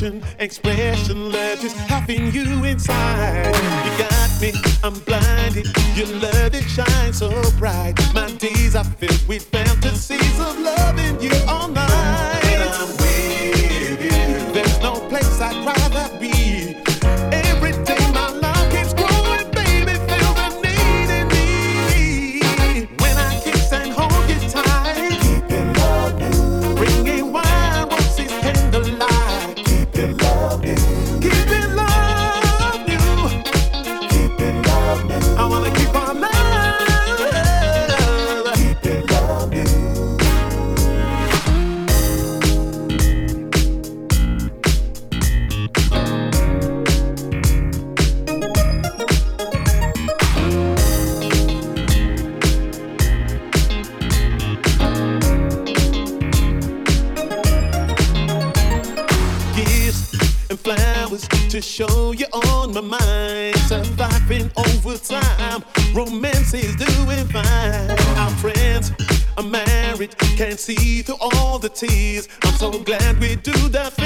passion, expression, love just having you inside. You got me, I'm blinded. Your love it shines so bright. My days are filled with. tease. I'm so glad we do that.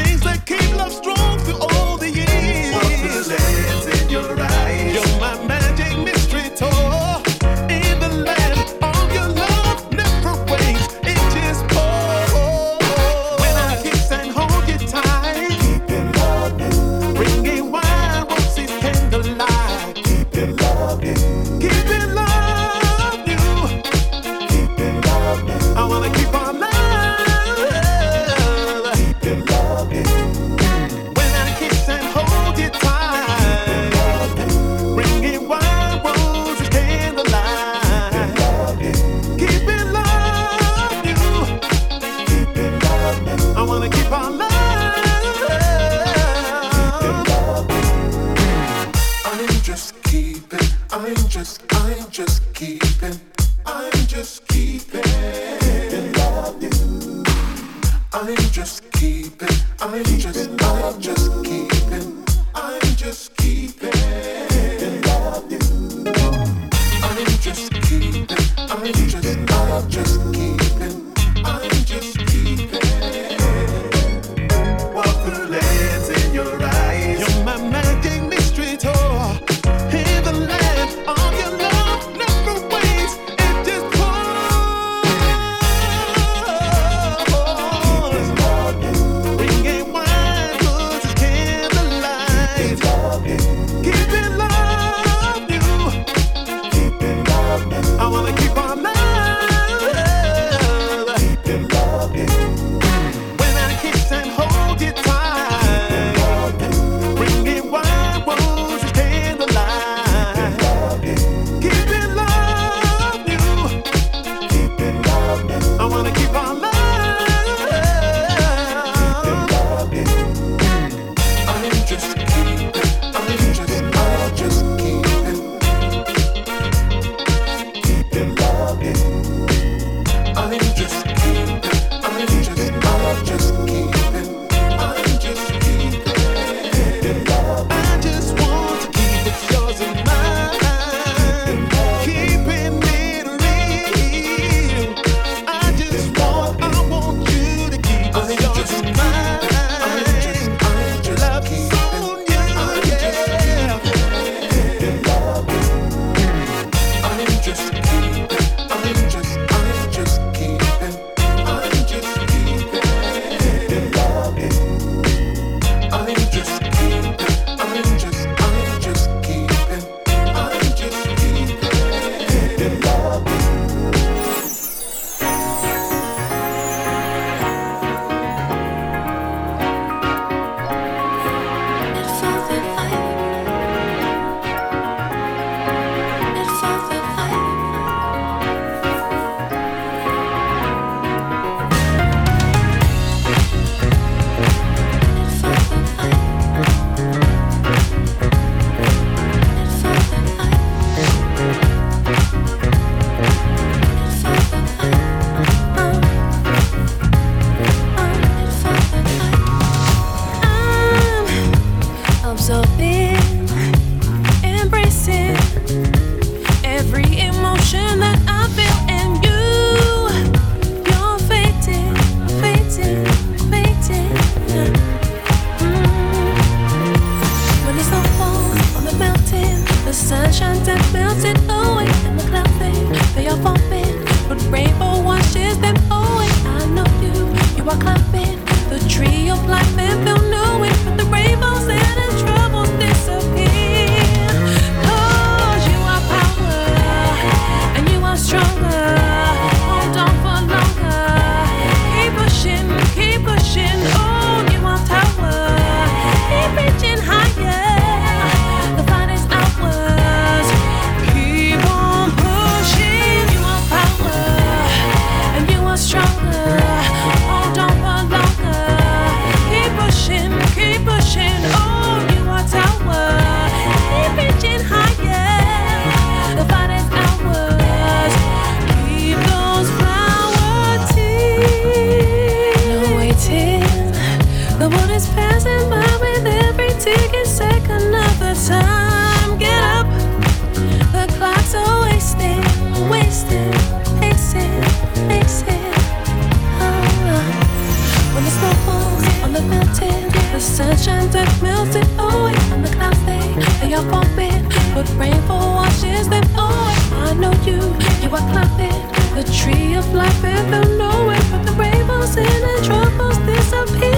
oceans that melted away on the clouds they they are bumping but rainfall washes them away. I know you you are climbing the tree of life and without nowhere but the rainbows and the troubles disappear.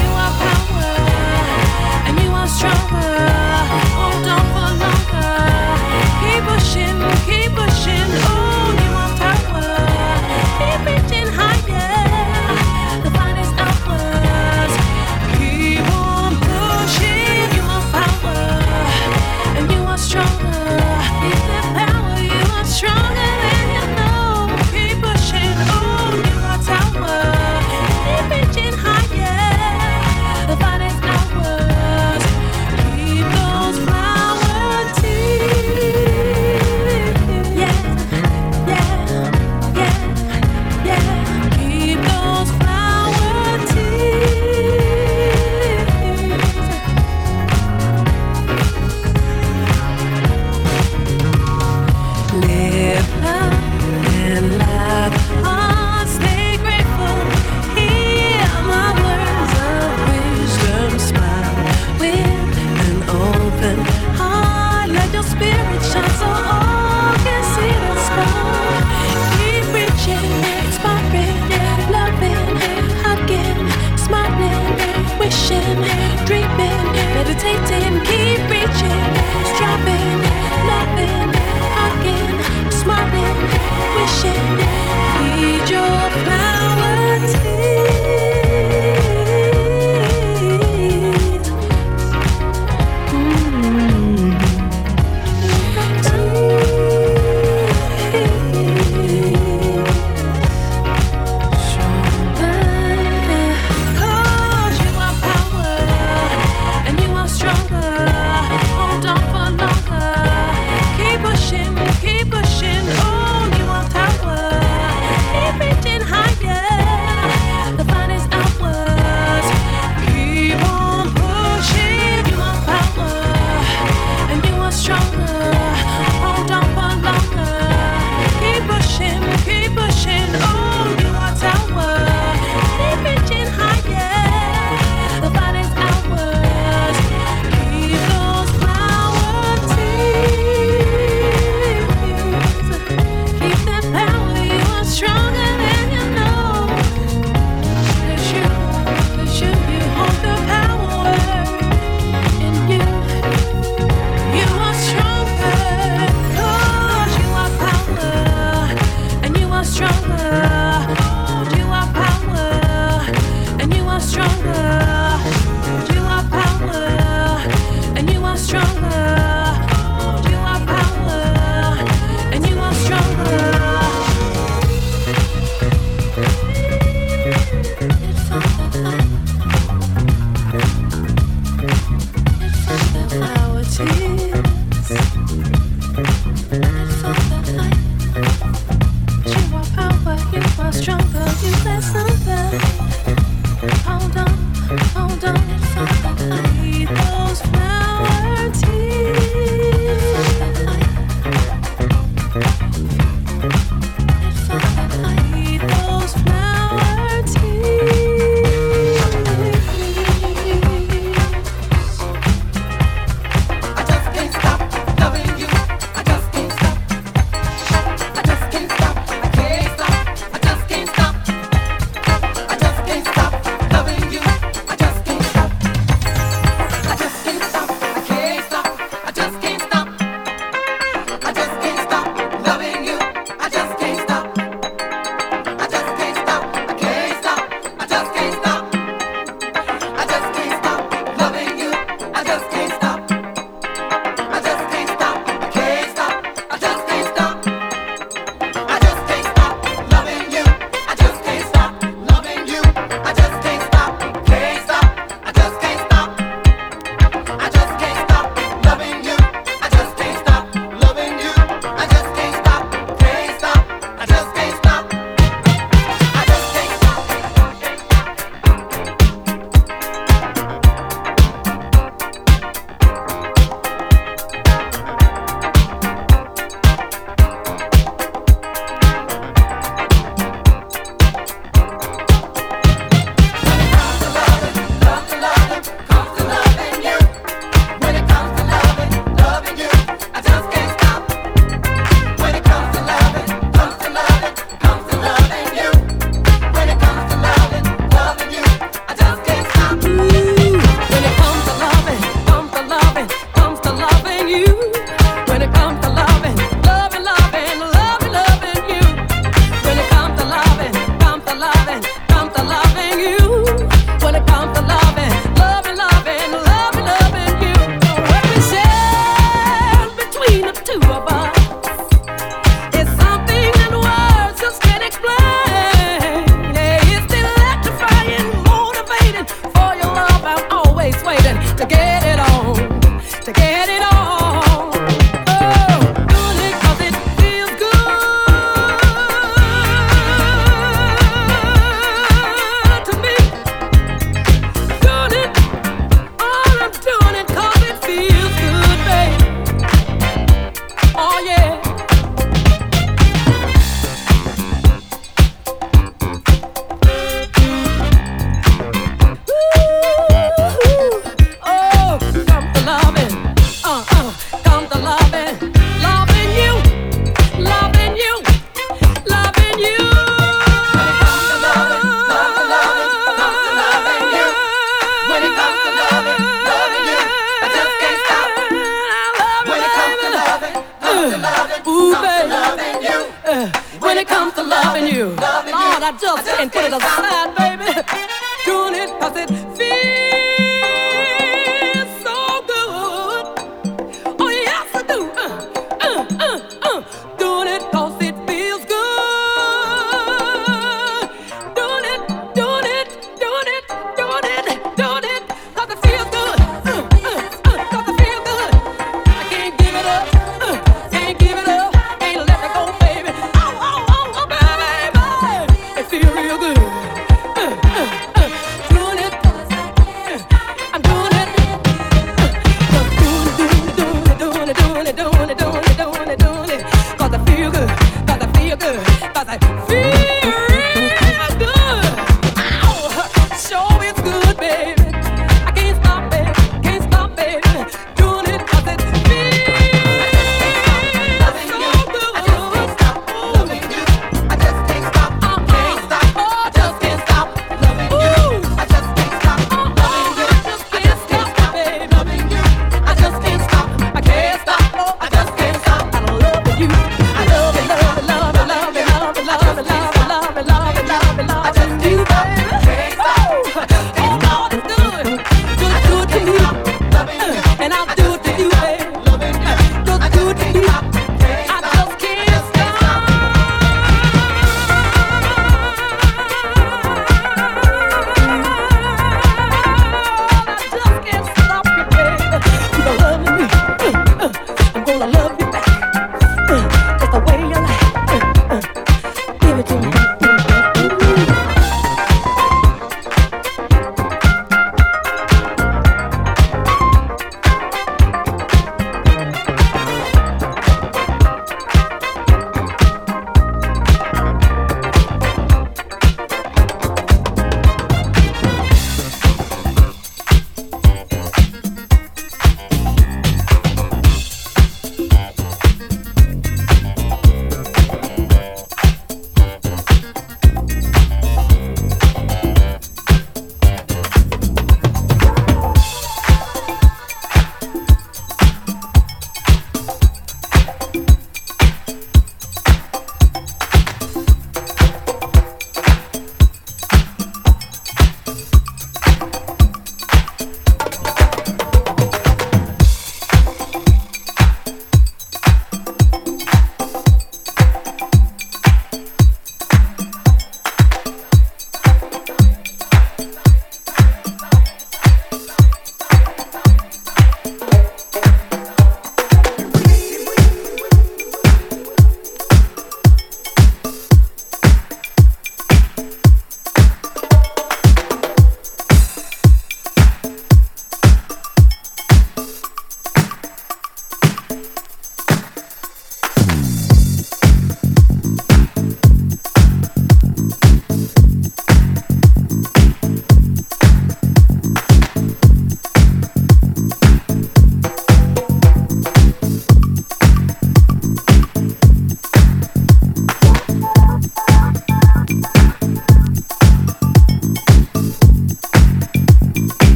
You are power and you are stronger. Hold on for longer. Keep pushing keep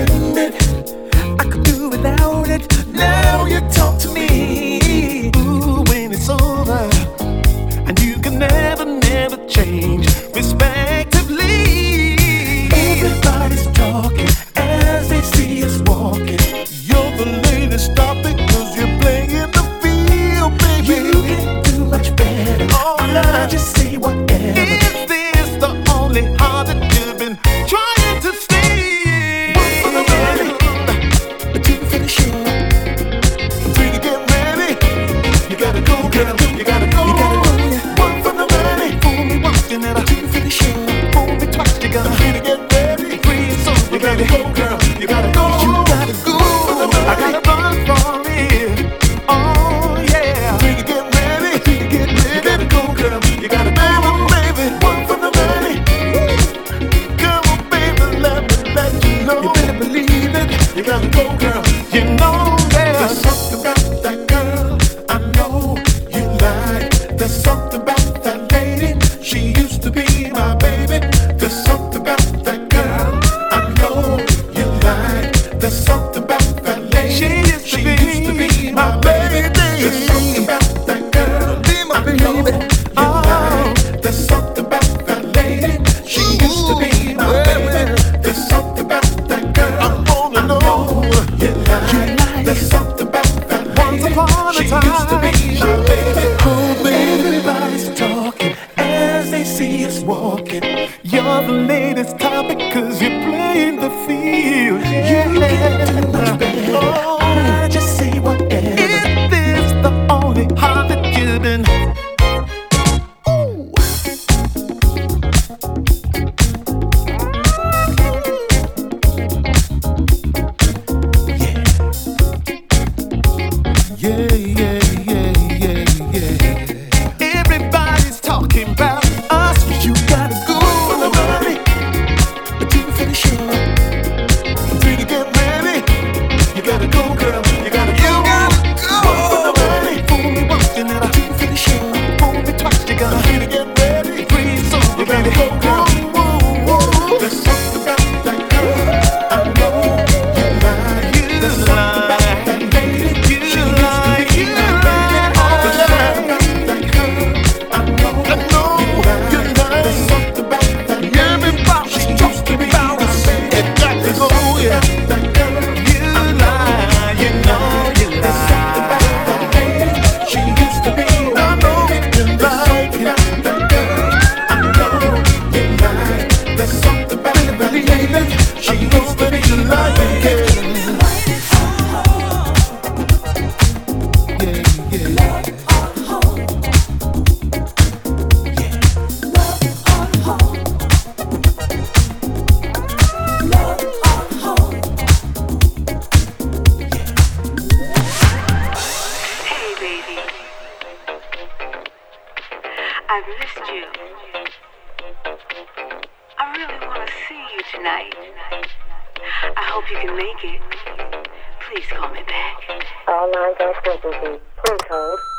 I could do without it. Now you talk to me. you. I really want to see you tonight. I hope you can make it. Please call me back. All lines are busy. Please hold.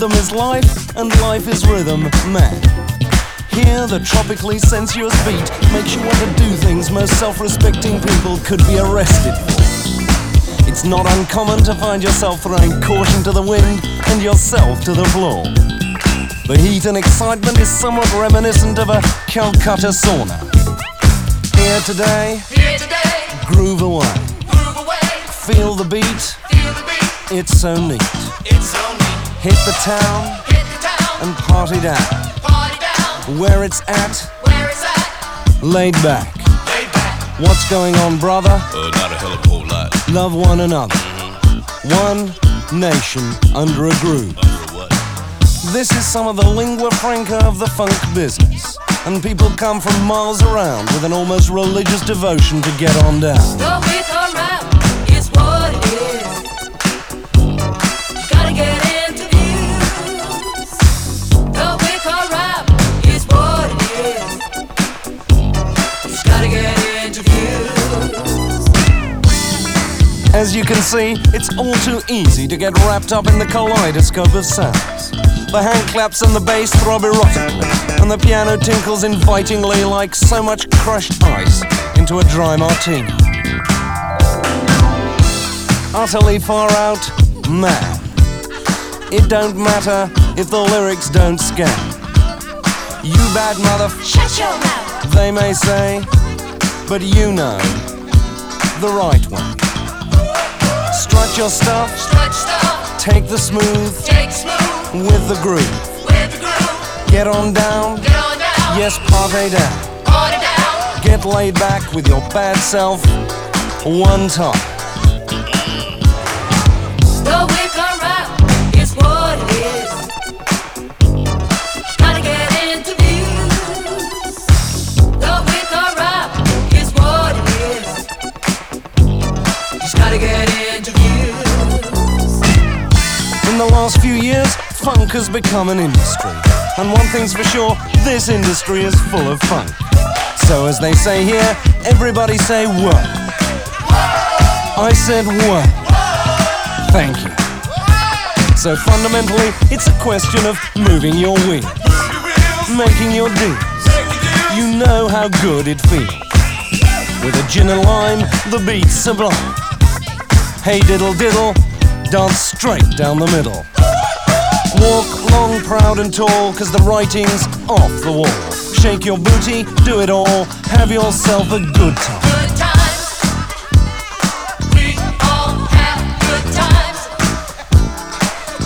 Rhythm is life and life is rhythm, man. Here, the tropically sensuous beat makes you want to do things most self respecting people could be arrested for. It's not uncommon to find yourself throwing caution to the wind and yourself to the floor. The heat and excitement is somewhat reminiscent of a Calcutta sauna. Here today, Here today, groove away. groove away, Feel the beat, feel the beat, it's so neat. It's on me. Hit the town Hit the town, and party down. party down, Where it's at, where it's at, laid back. lay back. What's going on, brother? Uh, not a hell of a whole lot. Love one another. One nation under a groove. Under? This is some of the lingua franca of the funk business. And people come from miles around with an almost religious devotion to get on down. As you can see, it's all too easy to get wrapped up in the kaleidoscope of sounds. The hand claps and the bass throb erotically, and the piano tinkles invitingly like so much crushed ice into a dry martini. Utterly far out, man. It don't matter if the lyrics don't scan. You bad mother, Shut your mouth. they may say, but you know the right way. Strut your stuff, Stretch stuff, take the smooth take smooth with the groove. with the groove. Get on down, Get on down, yes, party down. party down. Get laid back with your bad self one time. Funk has become an industry. And one thing's for sure, this industry is full of funk. So as they say here, everybody say what? I said what? Thank you. So fundamentally, it's a question of moving your wheels, making your deals. You know how good it feels. With a gin and lime, the beat's sublime. Hey diddle diddle, dance straight down the middle. Walk long, proud and tall, cause the writing's off the wall. Shake your booty, do it all, have yourself a good time. Good times. We all have good times.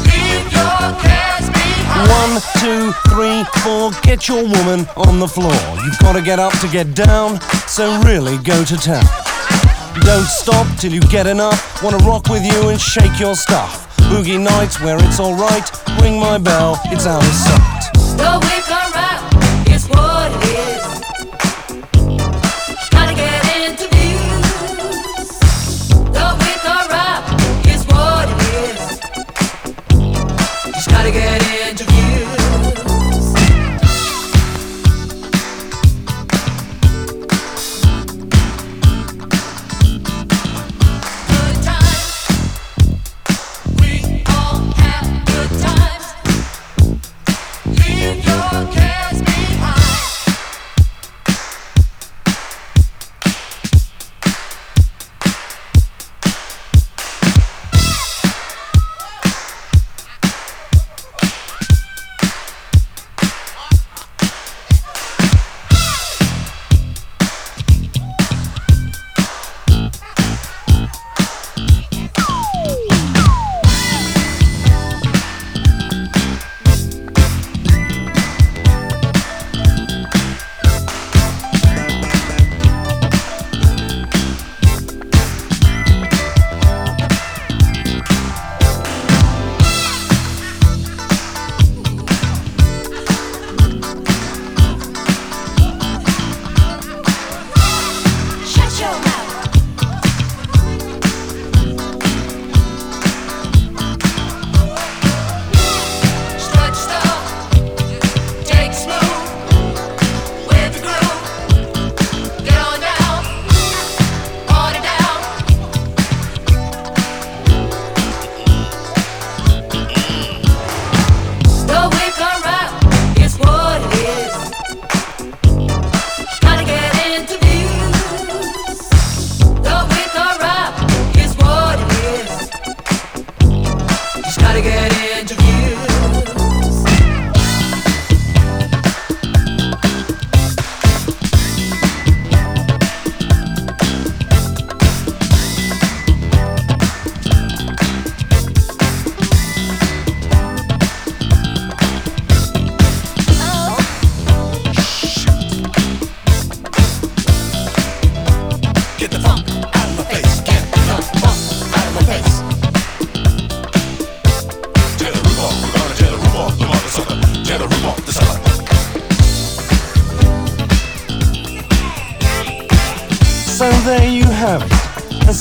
Leave your cares behind. One, two, three, four, get your woman on the floor. You've gotta get up to get down, so really go to town. Don't stop till you get enough. Wanna rock with you and shake your stuff. Boogie nights where it's alright, ring my bell, it's out of sight.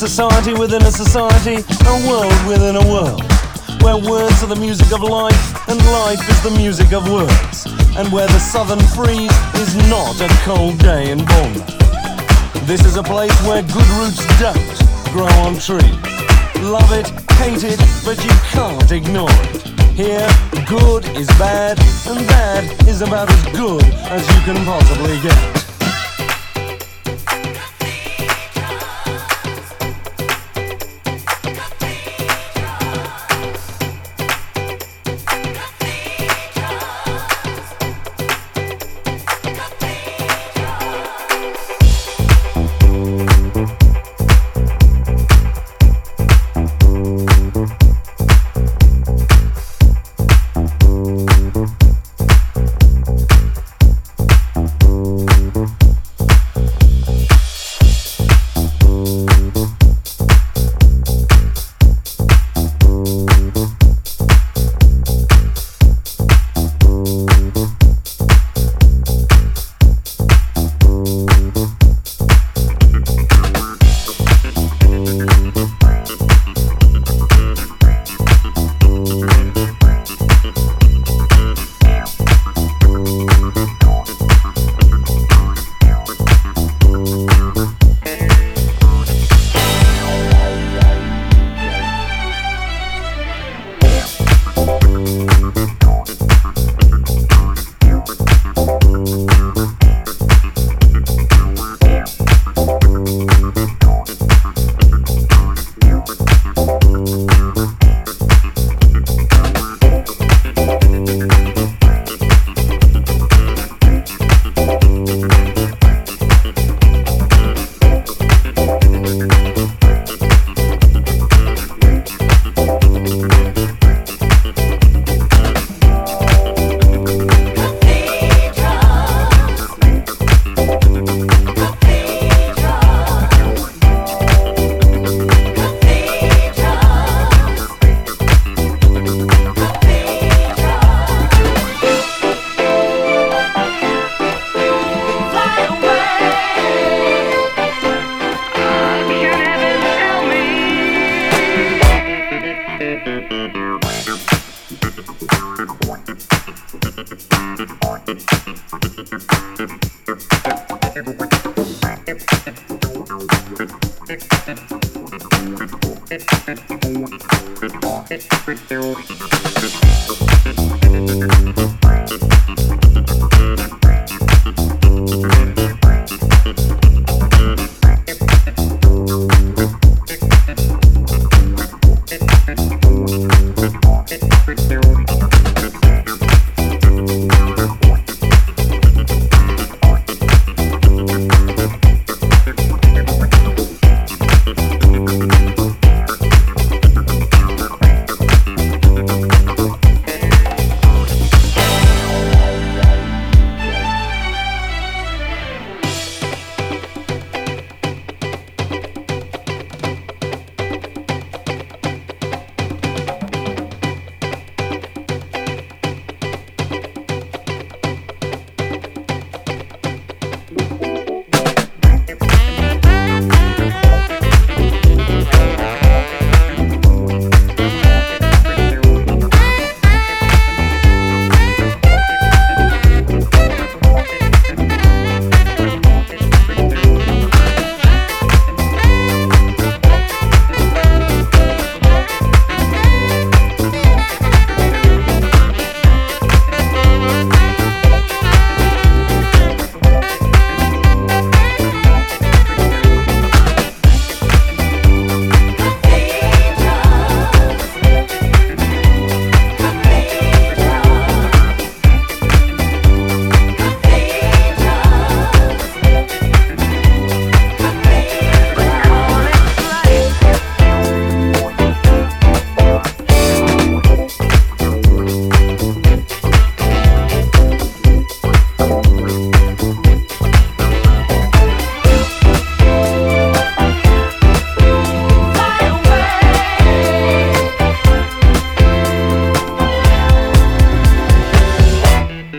Society within a society, a world within a world. Where words are the music of life, and life is the music of words. And where the southern freeze is not a cold day in Bournemouth. This is a place where good roots don't grow on trees. Love it, hate it, but you can't ignore it. Here, good is bad, and bad is about as good as you can possibly get.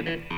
mm-hmm.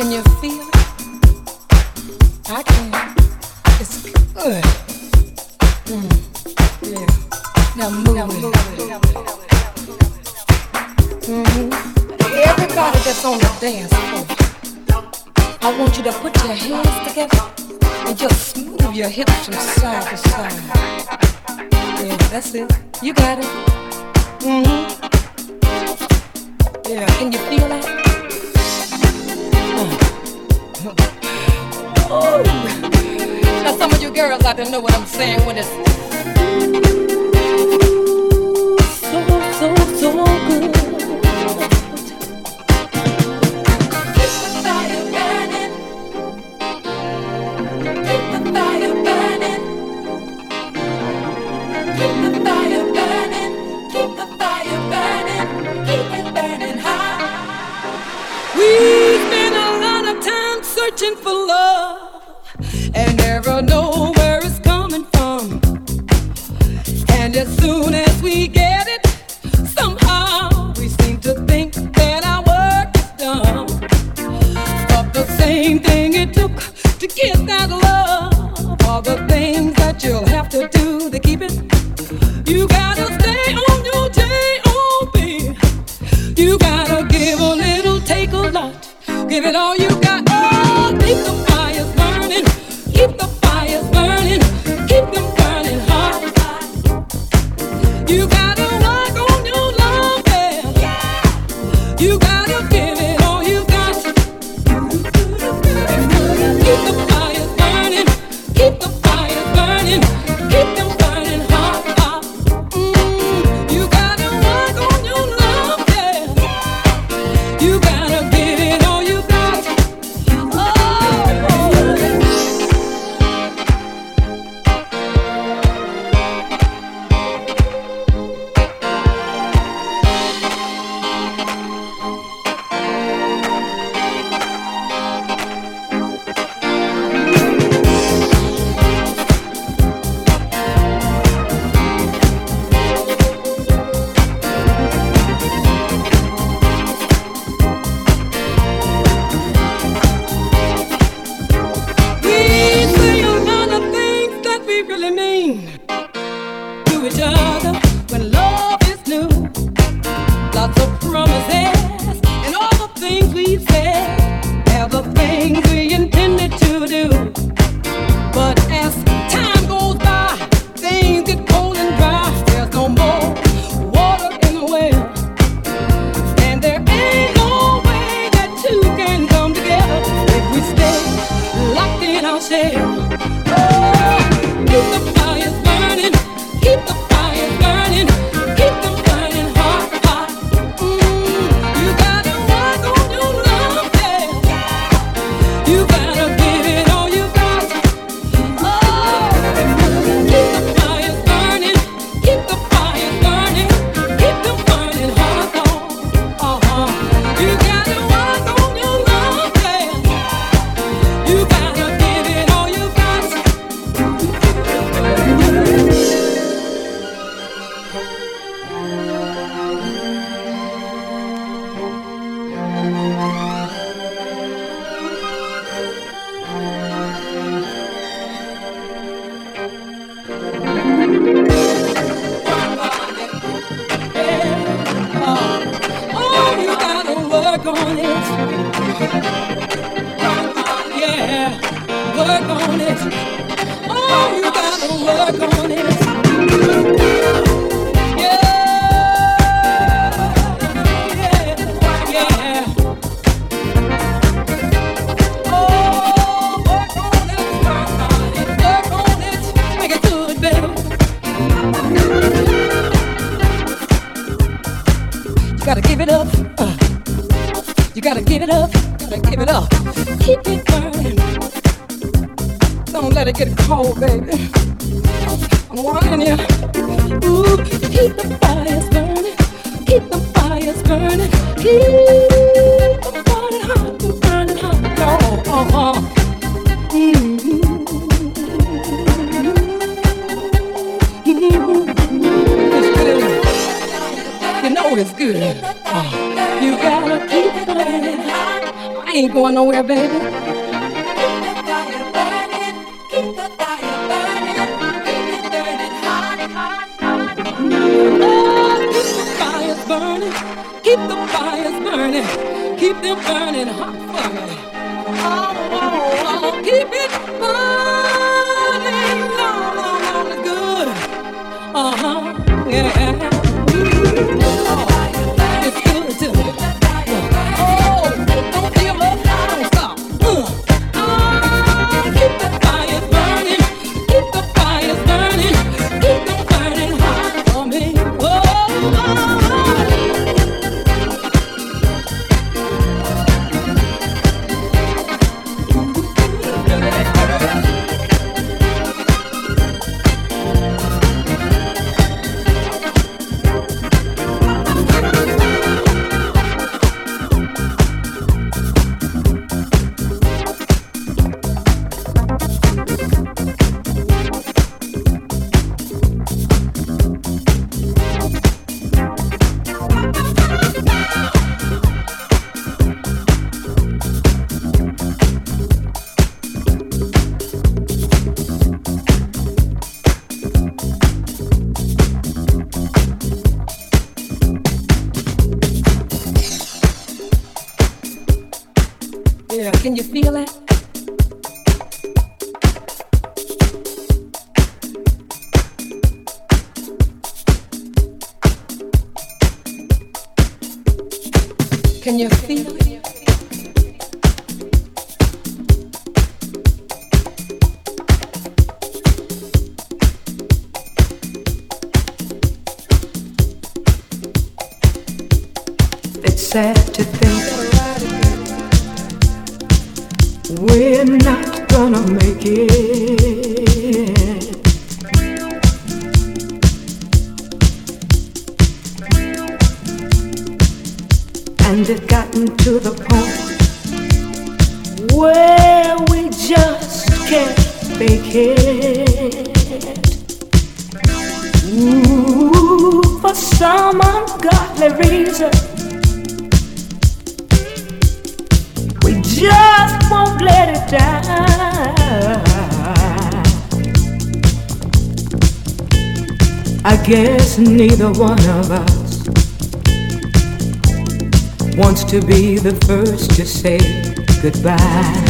Can you feel it? I can. It's good. Mm. Yeah. Now move, now move it. it. Mm-hmm. Everybody that's on the dance floor, I want you to put your hands together and just move your hips from side to side. Yeah, that's it. You got it. Mm-hmm. Yeah, can you feel that? Now some of you girls out there know what I'm saying when it's so so so good. Neither one of us wants to be the first to say goodbye.